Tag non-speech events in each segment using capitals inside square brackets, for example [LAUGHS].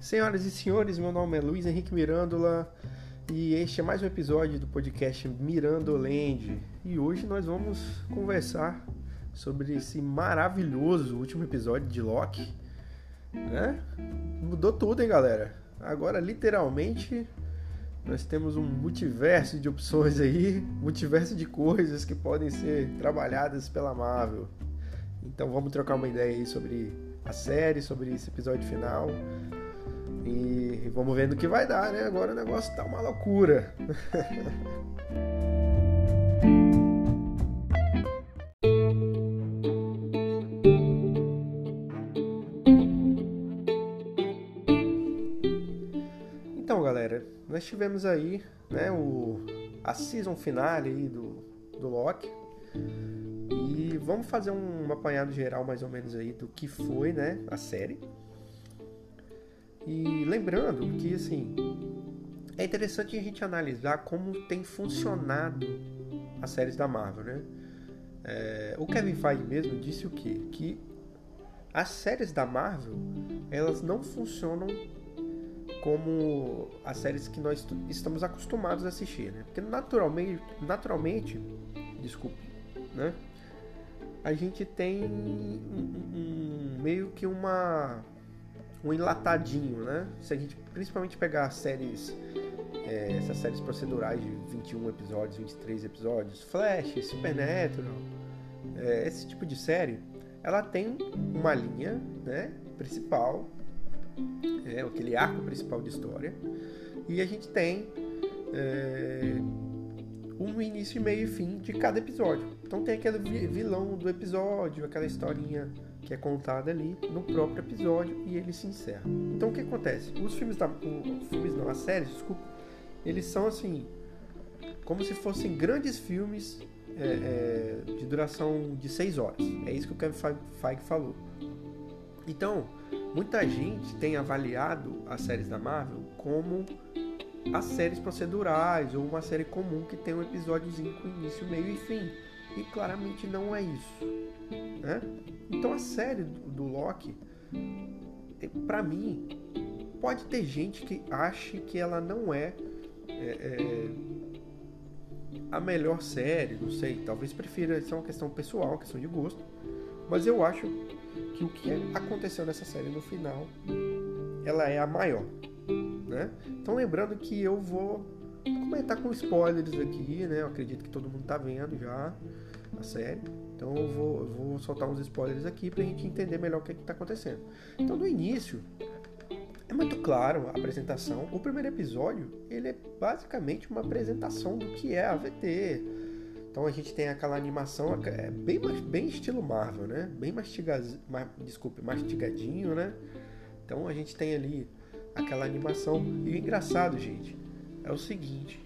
Senhoras e senhores, meu nome é Luiz Henrique Mirandola e este é mais um episódio do podcast Mirandoland. E hoje nós vamos conversar sobre esse maravilhoso último episódio de Loki. Né? Mudou tudo, hein, galera? Agora, literalmente, nós temos um multiverso de opções aí, multiverso de coisas que podem ser trabalhadas pela Marvel. Então vamos trocar uma ideia aí sobre a série, sobre esse episódio final. E vamos ver no que vai dar, né? Agora o negócio tá uma loucura. [LAUGHS] então, galera, nós tivemos aí, né, o a season finale aí do do Loki. E vamos fazer um apanhado geral mais ou menos aí do que foi, né, a série. E lembrando que assim é interessante a gente analisar como tem funcionado as séries da Marvel, né? É, o Kevin Feige mesmo disse o quê? Que as séries da Marvel elas não funcionam como as séries que nós estamos acostumados a assistir, né? Porque naturalmente, naturalmente, desculpe, né? A gente tem um, um, meio que uma um enlatadinho, né? Se a gente principalmente pegar séries, é, essas séries procedurais de 21 episódios, 23 episódios, Flash, Supernatural, é, esse tipo de série, ela tem uma linha, né, principal, é aquele arco principal de história, e a gente tem é, um início, meio e fim de cada episódio. Então tem aquele vilão do episódio, aquela historinha que é contada ali no próprio episódio e ele se encerra. Então o que acontece? Os filmes da. Os filmes não, as séries, desculpa, eles são assim. Como se fossem grandes filmes é, é, de duração de 6 horas. É isso que o Kevin Feige falou. Então, muita gente tem avaliado as séries da Marvel como as séries procedurais ou uma série comum que tem um episódiozinho com início, meio e fim. E claramente não é isso. Né? Então a série do Loki, é, para mim, pode ter gente que ache que ela não é, é, é, a melhor série, não sei, talvez prefira, isso é uma questão pessoal, questão de gosto, mas eu acho que o que aconteceu nessa série no final, ela é a maior, né? Então lembrando que eu vou comentar com spoilers aqui, né? Eu acredito que todo mundo tá vendo já a série. Então eu vou, eu vou soltar uns spoilers aqui pra gente entender melhor o que, é está acontecendo. Então no início é muito claro a apresentação. O primeiro episódio ele é basicamente uma apresentação do que é a VT. Então a gente tem aquela animação é bem, bem estilo Marvel, né? Bem mastiga, desculpe, mastigadinho, né? Então a gente tem ali aquela animação. E o engraçado, gente, é o seguinte: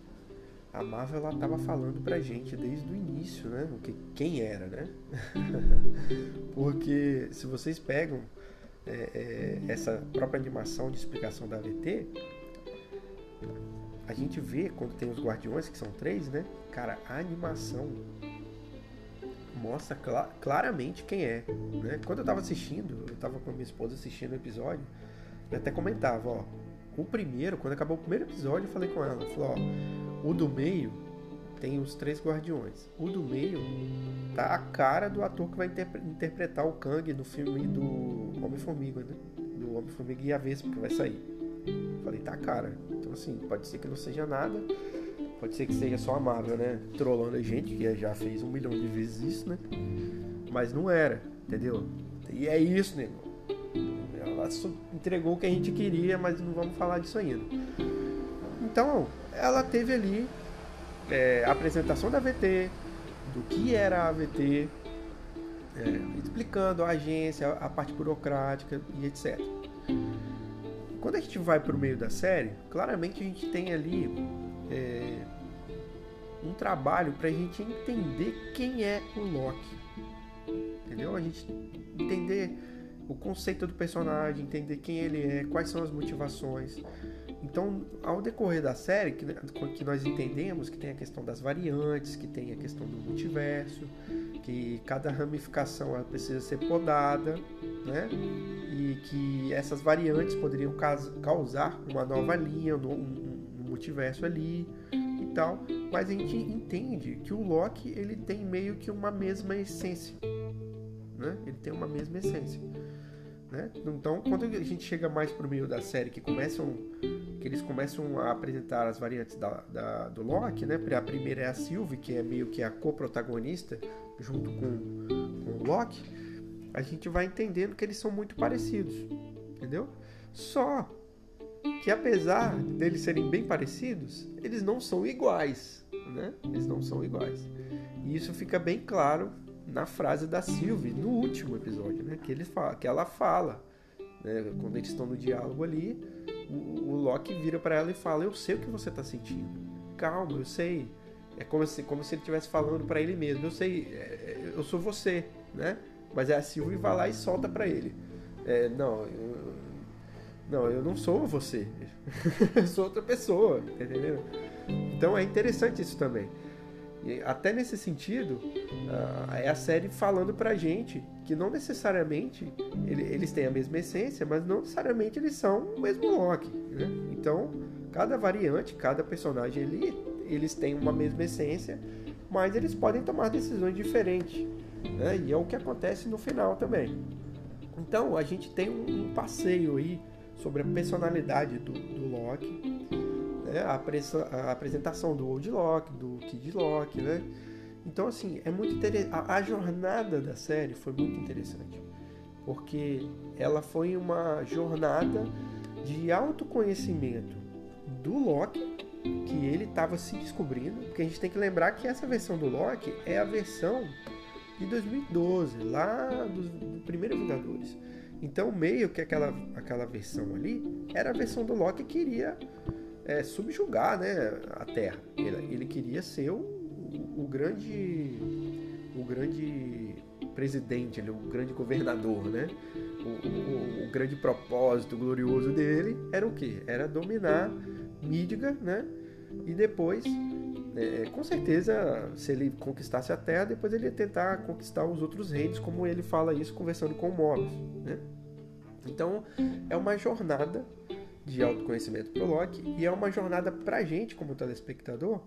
a Marvel ela tava falando pra gente desde o início, né? O que, quem era, né? [LAUGHS] Porque se vocês pegam é, é, essa própria animação de explicação da AVT, a gente vê quando tem os guardiões, que são três, né? Cara, a animação mostra cl claramente quem é. Né? Quando eu tava assistindo, eu tava com a minha esposa assistindo o episódio, eu até comentava, ó, o primeiro, quando acabou o primeiro episódio, eu falei com ela, falou, ó, o do meio tem os três guardiões. O do meio tá a cara do ator que vai interpretar o Kang no filme do Homem-Formiga, né? Do Homem-Formiga e a Vespa que vai sair. Falei, tá a cara. Então assim, pode ser que não seja nada. Pode ser que seja só a Marvel, né? Trollando a gente, que já fez um milhão de vezes isso, né? Mas não era, entendeu? E é isso, nego. Ela entregou o que a gente queria, mas não vamos falar disso ainda. Então, ela teve ali é, a apresentação da VT, do que era a VT, é, explicando a agência, a parte burocrática e etc. Quando a gente vai para o meio da série, claramente a gente tem ali é, um trabalho para a gente entender quem é o Loki. Entendeu? A gente entender o conceito do personagem, entender quem ele é, quais são as motivações. Então, ao decorrer da série, que, que nós entendemos que tem a questão das variantes, que tem a questão do multiverso, que cada ramificação precisa ser podada, né? E que essas variantes poderiam causar uma nova linha, um, um multiverso ali e tal. Mas a gente entende que o Loki ele tem meio que uma mesma essência, né? Ele tem uma mesma essência. Né? Então, quando a gente chega mais pro meio da série, que começam, que eles começam a apresentar as variantes da, da, do Loki, né? A primeira é a Sylvie, que é meio que a co-protagonista junto com, com o Loki, a gente vai entendendo que eles são muito parecidos, entendeu? Só que apesar deles serem bem parecidos, eles não são iguais, né? Eles não são iguais. E isso fica bem claro na frase da Sylvie no último episódio, né? Que, ele fala, que ela fala, né? quando eles estão no diálogo ali, o, o Loki vira para ela e fala: Eu sei o que você tá sentindo. Calma, eu sei. É como se, como se ele estivesse falando para ele mesmo. Eu sei, é, é, eu sou você, né? Mas é a Sylvie vai lá e solta para ele. É, não, eu, não, eu não sou você. [LAUGHS] eu sou outra pessoa, entendeu? Então é interessante isso também. E até nesse sentido, uh, é a série falando pra gente que não necessariamente ele, eles têm a mesma essência, mas não necessariamente eles são o mesmo Loki. Né? Então, cada variante, cada personagem ali, eles têm uma mesma essência, mas eles podem tomar decisões diferentes. Né? E é o que acontece no final também. Então, a gente tem um, um passeio aí sobre a personalidade do, do Loki né? a, a, apresentação do Old Loki, do Kid Loki, né? Então, assim, é muito interessante. A, a jornada da série foi muito interessante, porque ela foi uma jornada de autoconhecimento do Loki, que ele estava se descobrindo, porque a gente tem que lembrar que essa versão do Loki é a versão de 2012, lá do, do primeiro Vingadores. Então, meio que aquela, aquela versão ali era a versão do Loki que queria é, subjugar né, a Terra. Ele, ele queria ser o, o, grande o grande presidente, o grande governador, né? O, o, grande propósito glorioso dele era o quê? Era dominar Midgar, né? E depois, é, com certeza, se ele conquistasse a Terra, depois ele ia tentar conquistar os outros reinos, como ele fala isso conversando com o Mobius, né? Então, é uma jornada de autoconhecimento para o Loki e é uma jornada para a gente, como telespectador,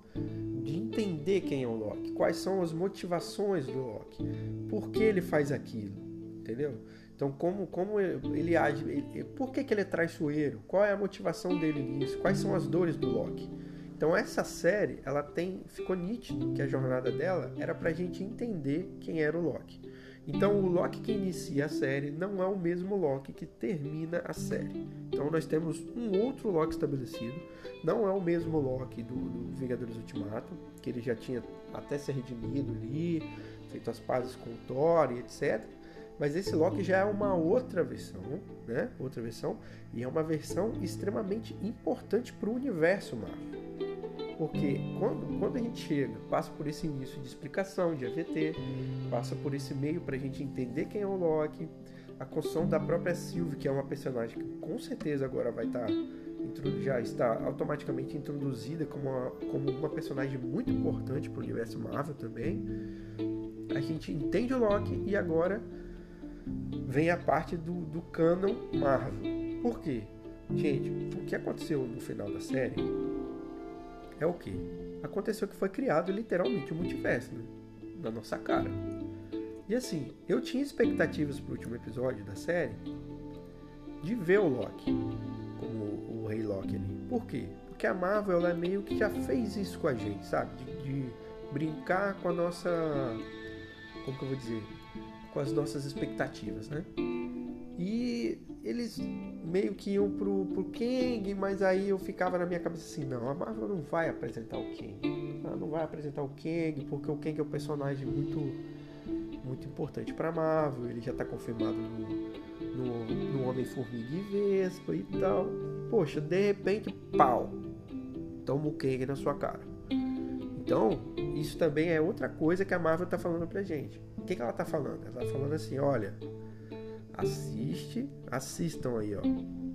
de entender quem é o Loki, quais são as motivações do Loki, por que ele faz aquilo, entendeu? Então, como, como ele age, ele, por que, que ele é traiçoeiro, qual é a motivação dele nisso, quais são as dores do Loki. Então, essa série, ela tem, ficou nítido que a jornada dela era para a gente entender quem era o Loki. Então, o Loki que inicia a série não é o mesmo Loki que termina a série. Então, nós temos um outro Loki estabelecido. Não é o mesmo Loki do, do Vingadores Ultimato, que ele já tinha até se redimido ali, feito as pazes com o Thor e etc. Mas esse Loki já é uma outra versão, né? Outra versão. E é uma versão extremamente importante para o universo Marvel. Porque quando, quando a gente chega, passa por esse início de explicação de AVT, passa por esse meio para a gente entender quem é o Loki, a construção da própria Sylvie, que é uma personagem que com certeza agora vai estar tá, já está automaticamente introduzida como uma, como uma personagem muito importante para o universo Marvel também. A gente entende o Loki e agora vem a parte do, do canon Marvel. Por quê? Gente, o que aconteceu no final da série é o que? Aconteceu que foi criado literalmente o um multiverso, né? Na nossa cara. E assim, eu tinha expectativas pro último episódio da série de ver o Loki como o Rei Loki ali. Por quê? Porque a Marvel ela meio que já fez isso com a gente, sabe? De, de brincar com a nossa. Como que eu vou dizer? Com as nossas expectativas, né? E eles meio que iam pro, pro Kang, mas aí eu ficava na minha cabeça assim, não, a Marvel não vai apresentar o Kang. Ela não vai apresentar o Kang, porque o Kang é um personagem muito muito importante para Marvel, ele já tá confirmado no, no, no Homem-Formiga e Vespa e tal. Poxa, de repente, pau! Toma o Kang na sua cara. Então, isso também é outra coisa que a Marvel tá falando pra gente. O que, que ela tá falando? Ela tá falando assim, olha, assiste, assistam aí, ó.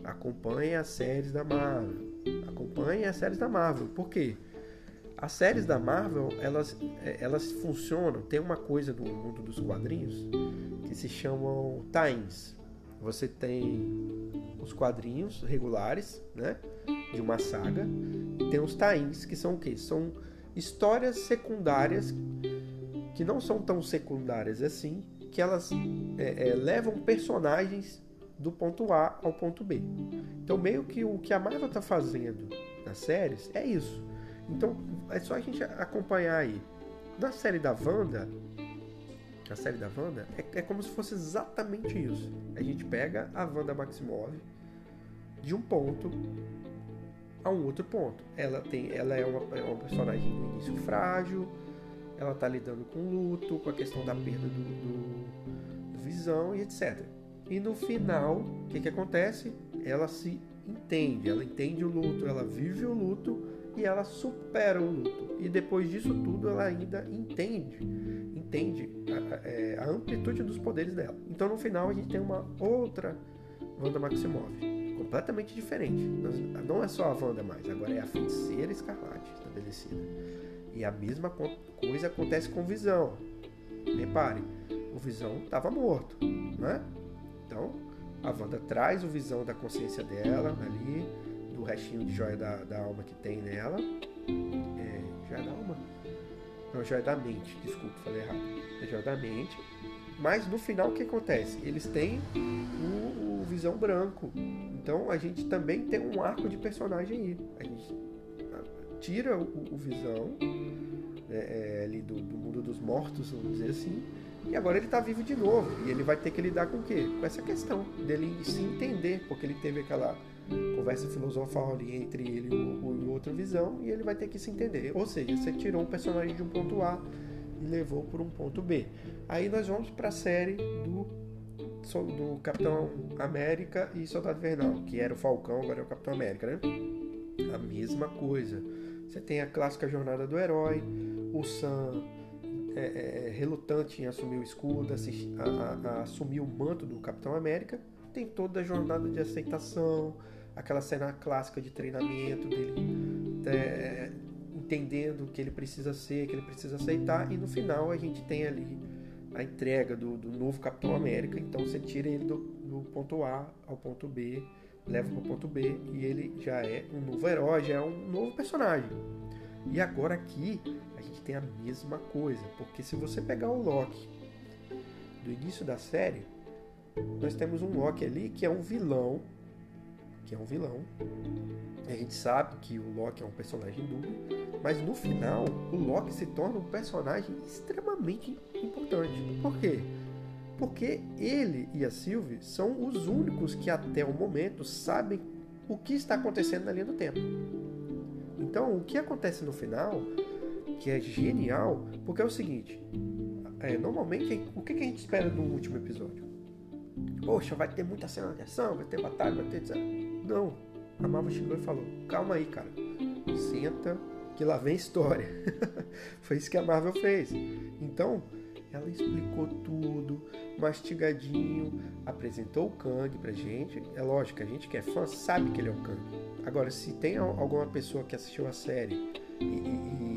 Acompanhem as séries da Marvel. Acompanhem as séries da Marvel. Por quê? as séries da Marvel, elas, é, elas funcionam, tem uma coisa no mundo dos quadrinhos que se chamam times. Você tem os quadrinhos regulares, né, de uma saga, e tem os times que são o quê? São histórias secundárias que não são tão secundárias assim, que elas é, é, levam personagens do ponto A ao ponto B. Então, meio que o que a Marvel está fazendo nas séries é isso. Então, é só a gente acompanhar aí. Na série da Wanda, a série da Wanda, é, é como se fosse exatamente isso. A gente pega a Wanda Maximov de um ponto a um outro ponto. Ela tem, ela é uma, é uma personagem no início frágil, ela está lidando com luto, com a questão da perda do, do, do visão e etc. E no final, o que, que acontece? Ela se entende, ela entende o luto, ela vive o luto e ela supera o luto. E depois disso tudo, ela ainda entende, entende a, a, é, amplitude dos poderes dela. Então no final a gente tem uma outra Wanda Maximov, completamente diferente. Não é só a Wanda mais, agora é a feiticeira escarlate estabelecida. E a mesma coisa acontece com Visão. Repare, o Visão estava morto, né? Então, a Wanda traz o Visão da consciência dela ali, do restinho de joia da, da alma que tem nela. É, joia da alma? Não, joia da mente, desculpa, falei errado. É joia da mente. Mas no final o que acontece? Eles têm o, o Visão branco. Então a gente também tem um arco de personagem aí. A gente tira o, o Visão é, é, ali do, do, mundo dos mortos, vamos dizer assim, e agora ele está vivo de novo. E ele vai ter que lidar com o quê? Com essa questão dele se entender, porque ele teve aquela conversa filosofal ali entre ele e o, o outro Visão, e ele vai ter que se entender. Ou seja, você tirou um personagem de um ponto A e levou por um ponto B. Aí nós vamos para a série do do Capitão América e Soldado Invernal, que era o Falcão, agora é o Capitão América, né? A mesma coisa. Você tem a clássica jornada do herói, o Sam é, é, é relutante em assumir o escudo, a, a, a assumir o manto do Capitão América. Tem toda a jornada de aceitação, aquela cena clássica de treinamento dele é, entendendo o que ele precisa ser, que ele precisa aceitar, e no final a gente tem ali a entrega do, do novo Capitão América. Então você tira ele do, do ponto A ao ponto B leva para o ponto B e ele já é um novo herói, já é um novo personagem. E agora aqui tem a mesma coisa, porque se você pegar o Loki do início da série, nós temos um Loki ali que é um vilão, que é um vilão. A gente sabe que o Loki é um personagem dúbio, mas no final o Loki se torna um personagem extremamente importante. Por quê? porque ele e a Sylvie são os únicos que até o momento sabem o que está acontecendo na linha do tempo. Então, o que acontece no final, que é genial, porque é o seguinte: é, normalmente, o que a gente espera no último episódio? Poxa, vai ter muita cena de ação, vai ter batalha, vai ter. Etc. Não. A Marvel chegou e falou: calma aí, cara. Senta, que lá vem história. [LAUGHS] Foi isso que a Marvel fez. Então, ela explicou tudo, mastigadinho, apresentou o Kang pra gente. É lógico, a gente que é fã sabe que ele é o Kang. Agora, se tem alguma pessoa que assistiu a série e, e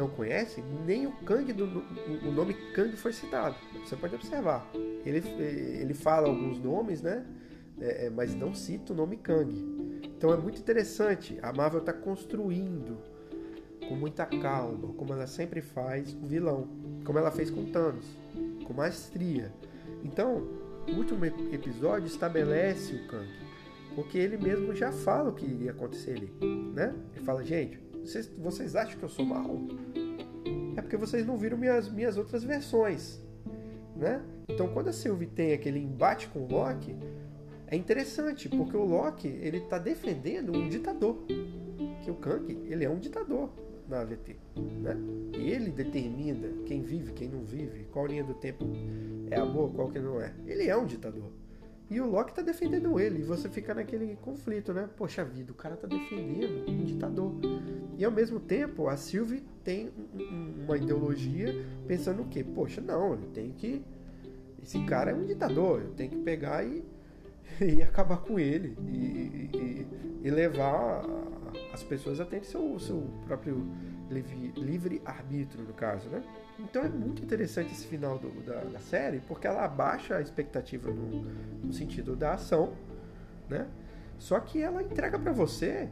não conhece, nem o Kang, do, o nome Kang foi citado. Você pode observar. Ele, ele fala alguns nomes, né? É, é mas não cita o nome Kang. Então é muito interessante. A Marvel está construindo com muita calma, como ela sempre faz, o vilão, como ela fez com Thanos, com maestria. Então, o último episódio estabelece o Kang, porque ele mesmo já fala o que iria acontecer ali, né? Ele fala, gente, vocês, vocês acham que eu sou mal? É porque vocês não viram minhas, minhas outras versões, né? Então, quando a Sylvie tem aquele embate com o Loki, é interessante, porque o Loki, ele está defendendo um ditador, que o Kang, ele é um ditador na AVT. Né? Ele determina quem vive, quem não vive, qual linha do tempo é amor, qual que não é. Ele é um ditador. E o Loki tá defendendo ele, e você fica naquele conflito, né? Poxa vida, o cara tá defendendo um ditador. E ao mesmo tempo, a Sylvie tem uma ideologia pensando o quê? Poxa, não, ele tem que. Esse cara é um ditador, eu tenho que pegar e [LAUGHS] e acabar com ele e, e, e levar as pessoas a terem seu, seu próprio livre, livre no caso, né? Então é muito interessante esse final do, da, da, série, porque ela abaixa a expectativa no, no sentido da ação, né? Só que ela entrega para você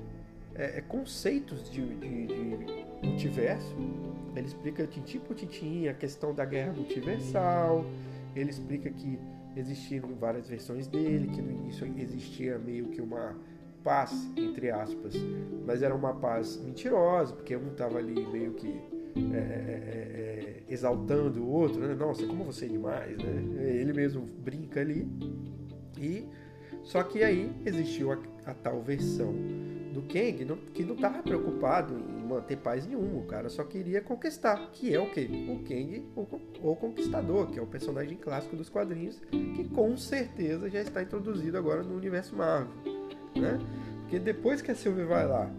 é, é, conceitos de, de, de, multiverso. Ele explica tintim por tintim a questão da guerra multiversal. Ele explica que existiram várias versões dele, que no início existia meio que uma paz, entre aspas, mas era uma paz mentirosa, porque um estava ali meio que é, é, é, é, exaltando o outro, né? Nossa, como você é demais, né? Ele mesmo brinca ali. E só que aí existiu a, a tal versão do Kang que não estava preocupado em manter paz nenhuma, o cara só queria conquistar, que é o que? O Kang, o, o Conquistador, que é o personagem clássico dos quadrinhos, que com certeza já está introduzido agora no universo Marvel, né? Porque depois que a Sylvie vai lá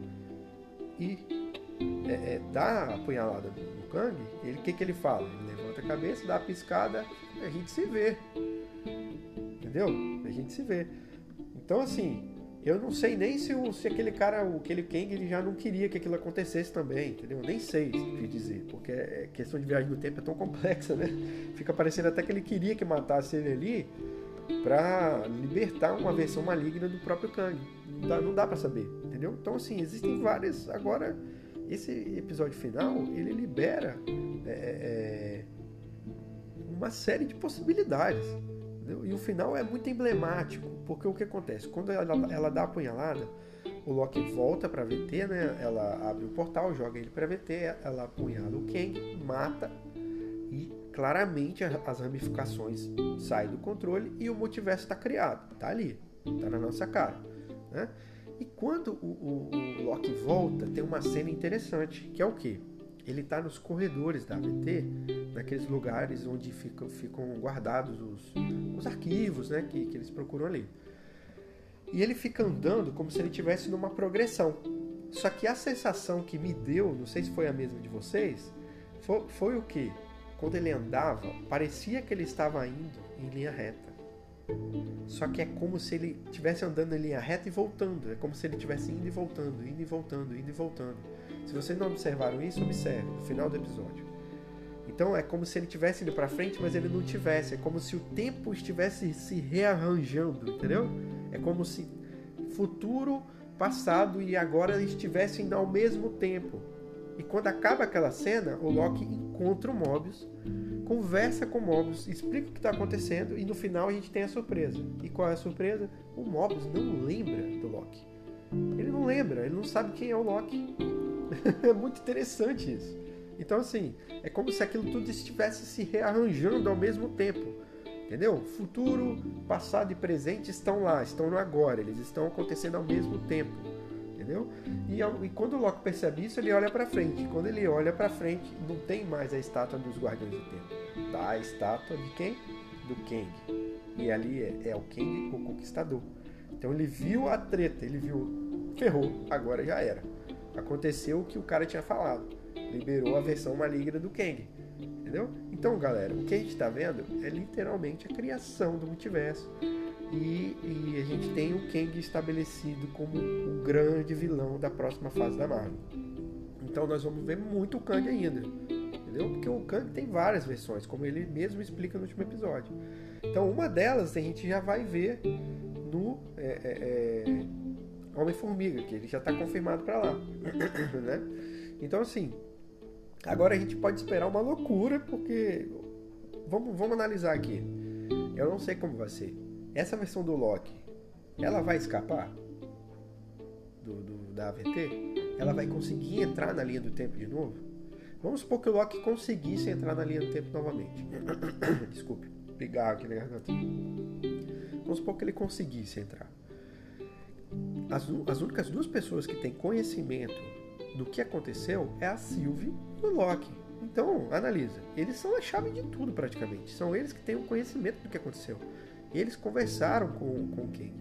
e é, é, dá a apunhalada no Kang, ele que que ele fala? Ele levanta a cabeça, dá a piscada, a gente se vê, entendeu? A gente se vê. Então assim, eu não sei nem se, o, se aquele cara, aquele Kang, ele já não queria que aquilo acontecesse também, entendeu? Nem sei o que dizer, porque é, questão de viagem no tempo é tão complexa, né? Fica parecendo até que ele queria que matasse ele ali para libertar uma versão maligna do próprio Kang. Não dá, dá para saber, entendeu? Então, assim, existem várias. Agora, esse episódio final, ele libera é, é, uma série de possibilidades. Entendeu? E o final é muito emblemático, porque o que acontece? Quando ela, ela dá a punhalada, o Loki volta para VT, né? Ela abre o portal, joga ele para VT, ela apunhala o Kang, mata e claramente as ramificações saem do controle e o multiverso está criado, tá ali, tá na nossa cara, né? E quando o, o, o Loki volta, tem uma cena interessante, que é o que? ele está nos corredores da AVT, naqueles lugares onde ficam, ficam guardados os, os arquivos né, que, que eles procuram ali. E ele fica andando como se ele estivesse numa progressão. Só que a sensação que me deu, não sei se foi a mesma de vocês, foi, foi o que? Quando ele andava, parecia que ele estava indo em linha reta. Só que é como se ele estivesse andando em linha reta e voltando. É como se ele estivesse indo e voltando, indo e voltando, indo e voltando. Se vocês não observaram isso, observe no final do episódio. Então é como se ele tivesse indo para frente, mas ele não tivesse. É como se o tempo estivesse se rearranjando, entendeu? É como se futuro, passado e agora estivessem ao mesmo tempo. E quando acaba aquela cena, o Loki encontra o Mobius, conversa com o Mobius, explica o que está acontecendo e no final a gente tem a surpresa. E qual é a surpresa? O Mobius não lembra do Loki. Ele não lembra, ele não sabe quem é o Loki. [LAUGHS] é muito interessante isso. Então, assim, é como se aquilo tudo estivesse se rearranjando ao mesmo tempo. Entendeu? Futuro, passado e presente estão lá, estão no agora, eles estão acontecendo ao mesmo tempo. Entendeu? E, e quando o Loki percebe isso, ele olha para frente. Quando ele olha para frente, não tem mais a estátua dos Guardiões do Tempo. Tá a estátua de quem? Do Kang. E ali é, é o Kang, o Conquistador. Então ele viu a treta, ele viu, ferrou, agora já era. Aconteceu o que o cara tinha falado. Liberou a versão maligna do Kang. Entendeu? Então, galera, o que a gente está vendo é literalmente a criação do multiverso. E, e, a gente tem o Kang estabelecido como o grande vilão da próxima fase da Marvel. Então nós vamos ver muito o Kang ainda. Entendeu? Porque o Kang tem várias versões, como ele mesmo explica no último episódio. Então uma delas a gente já vai ver no é, é, é Homem-Formiga, que ele já está confirmado para lá. [COUGHS] né? Então, assim, agora a gente pode esperar uma loucura, porque. Vamos, vamos analisar aqui. Eu não sei como vai ser. Essa versão do Loki, ela vai escapar do, do, da AVT? Ela vai conseguir entrar na linha do tempo de novo? Vamos supor que o Loki conseguisse entrar na linha do tempo novamente. [COUGHS] Desculpe, ligar aqui na garganta. Vamos supor que ele conseguisse entrar. As, as únicas duas pessoas que têm conhecimento do que aconteceu é a Sylvie e o Loki. Então, analisa. Eles são a chave de tudo praticamente. São eles que têm o conhecimento do que aconteceu. E eles conversaram com, com quem?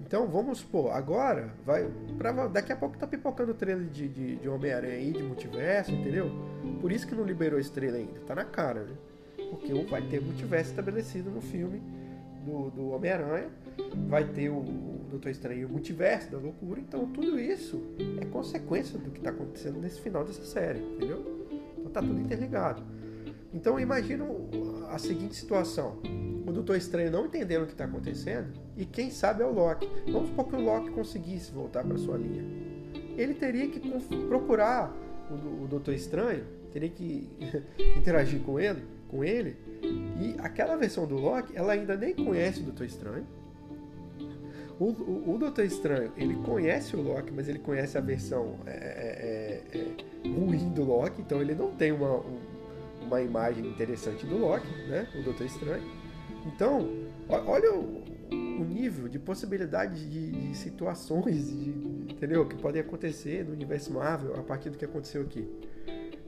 Então, vamos supor, agora, vai. Pra, daqui a pouco tá pipocando o trailer de, de, de Homem-Aranha aí, de multiverso, entendeu? Por isso que não liberou esse trailer ainda. Tá na cara, né? Porque vai ter multiverso estabelecido no filme do, do Homem-Aranha, vai ter o, o Doutor Estranho o Multiverso da loucura, então tudo isso é consequência do que está acontecendo nesse final dessa série, entendeu? Então tá tudo interligado. Então imagina a seguinte situação. O Doutor Estranho não entendendo o que está acontecendo e quem sabe é o Loki. Vamos supor que o Loki conseguisse voltar para sua linha. Ele teria que procurar o, o Doutor Estranho, teria que [LAUGHS] interagir com ele, com ele. E aquela versão do Loki, ela ainda nem conhece o Doutor Estranho. O, o, o Doutor Estranho, ele conhece o Loki, mas ele conhece a versão é, é, é, é ruim do Loki, então ele não tem uma, um, uma imagem interessante do Loki, né? O Doutor Estranho. Então, olha o, nível de possibilidades de, de situações, de, entendeu? Que podem acontecer no universo Marvel a partir do que aconteceu aqui.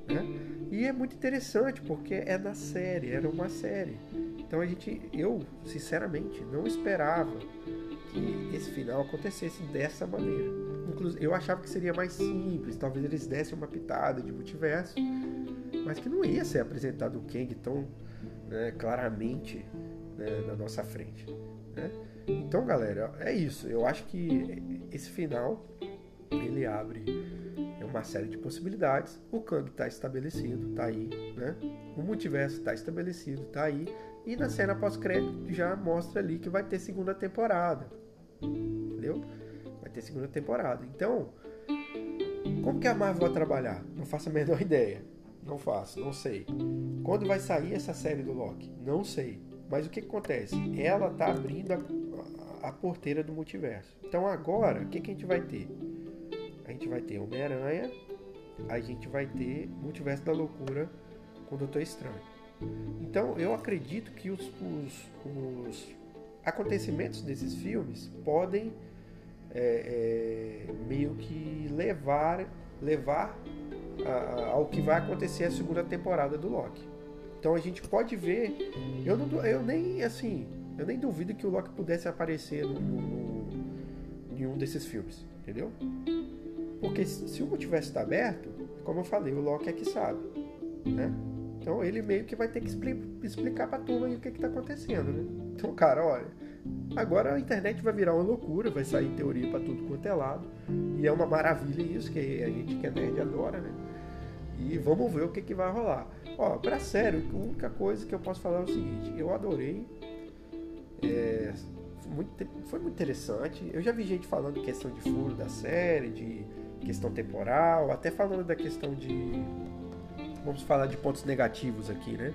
Né? E é muito interessante porque é na série, era uma série. Então a gente, eu sinceramente não esperava que esse final acontecesse dessa maneira. Inclusive, eu achava que seria mais simples, talvez eles dessem uma pitada de multiverso, mas que não ia ser apresentado o Kang tão né, claramente né, na nossa frente. Né? Então, galera, é isso. Eu acho que esse final ele abre uma série de possibilidades. O Kang está estabelecido, está aí, né? O multiverso está estabelecido, está aí. E na cena pós-crédito já mostra ali que vai ter segunda temporada. Entendeu? Vai ter segunda temporada. Então, como que a Marvel vai trabalhar? Não faço a menor [LAUGHS] ideia. Não faço, não sei. Quando vai sair essa série do Loki? Não sei. Mas o que, que acontece? Ela tá abrindo a, a, porteira do multiverso. Então agora, o que, que a gente vai ter? A gente vai ter Homem-Aranha, a gente vai ter Multiverso da Loucura com o Doutor Estranho. Então eu acredito que os, os, os acontecimentos desses filmes podem é, é, meio que levar, levar a, ao que vai acontecer a segunda temporada do Loki. Então a gente pode ver. Eu, não, eu nem assim. Eu nem duvido que o Loki pudesse aparecer no, no, em um desses filmes. Entendeu? Porque se o multiverso está aberto, como eu falei, o Loki é que sabe. Né? Então ele meio que vai ter que explicar pra turma o que, está acontecendo, né? Então, cara, olha, agora a internet vai virar uma loucura, vai sair teoria para tudo quanto é lado. E é uma maravilha isso, que a gente que é nerd adora, né? E vamos ver o que, que vai rolar. Ó, pra sério, a única coisa que eu posso falar é o seguinte, eu adorei. É, foi, muito, foi muito interessante. Eu já vi gente falando questão de furo da série, de questão temporal, até falando da questão de. Vamos falar de pontos negativos aqui, né?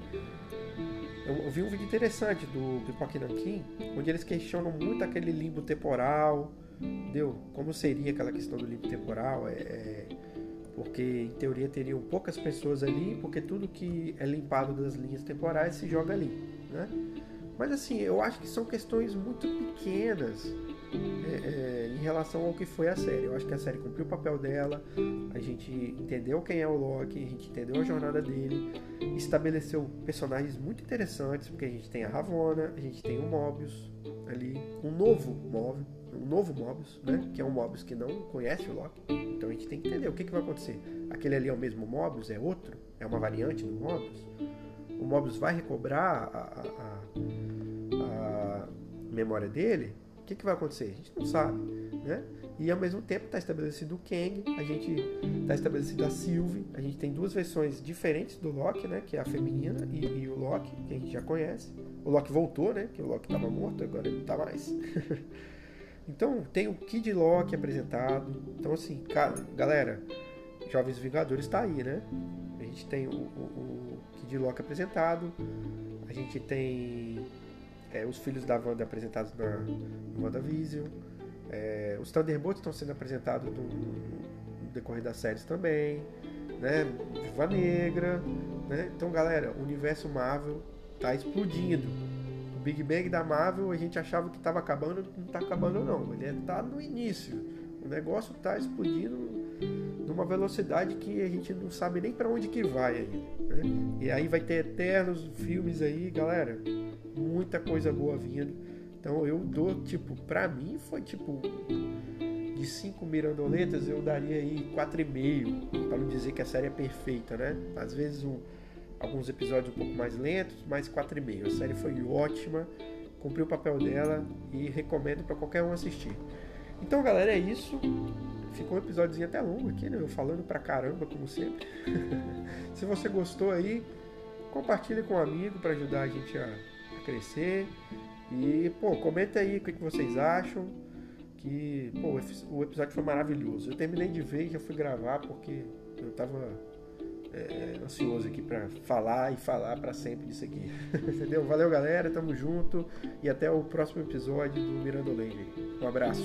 Eu, vi um vídeo interessante do Pipoque Nankin, onde eles questionam muito aquele limbo temporal, entendeu? Como seria aquela questão do limbo temporal? É, é, porque em teoria teriam poucas pessoas ali, porque tudo que é limpado das linhas temporais se joga ali, né? Mas assim, eu acho que são questões muito pequenas é, é, em relação ao que foi a série. Eu acho que a série cumpriu o papel dela, a gente entendeu quem é o Loki, a gente entendeu a jornada dele, estabeleceu personagens muito interessantes, porque a gente tem a Ravonna, a gente tem o Mobius ali, um novo Mobius, um novo Mobius, né? Que é um Mobius que não conhece o Loki. Então a gente tem que entender o que, que vai acontecer. Aquele ali é o mesmo Mobius? É outro? É uma variante do Mobius? O Mobius vai recobrar a, a, a, a memória dele? O que, que vai acontecer? A gente não sabe, né? E ao mesmo tempo está estabelecido o Kang, a gente está estabelecido a Sylvie, a gente tem duas versões diferentes do Loki, né? Que é a feminina e, e o Loki, que a gente já conhece. O Loki voltou, né? Que o Loki estava morto, agora ele não está mais. [LAUGHS] então tem o Kid Loki apresentado. Então assim, galera, Jovens Vingadores está aí, né? A gente tem o, o, o Kid Loki apresentado, a gente tem é, os filhos da Wanda apresentados na WandaVision. É, os Thunderbolts estão sendo apresentados no, no, decorrer das séries também. Né? Viva Negra. Né? Então, galera, o universo Marvel está explodindo. Big Bang da Marvel a gente achava que estava acabando, não está acabando não. Ele está no início. O negócio está explodindo numa velocidade que a gente não sabe nem para onde que vai ainda. Né? E aí vai ter eternos filmes aí, galera muita coisa boa vindo. Então eu dou, tipo, pra mim foi tipo de cinco mirandoletas eu daria aí quatro e meio, para não dizer que a série é perfeita, né? Às vezes um, alguns episódios um pouco mais lentos, mas quatro e meio. A série foi ótima, cumpriu o papel dela e recomendo para qualquer um assistir. Então, galera, é isso. Ficou um episódiozinho até longo aqui, né? Eu falando pra caramba, como sempre. [LAUGHS] Se você gostou aí, compartilhe com um amigo para ajudar a gente a, a, crescer. E, pô, comenta aí o que, que vocês acham. Que, pô, o episódio foi maravilhoso. Eu terminei de ver e já fui gravar porque eu tava é, ansioso aqui para falar e falar para sempre disso aqui. [LAUGHS] Entendeu? Valeu, galera. Tamo junto e até o próximo episódio do Mirando Lane. Um abraço.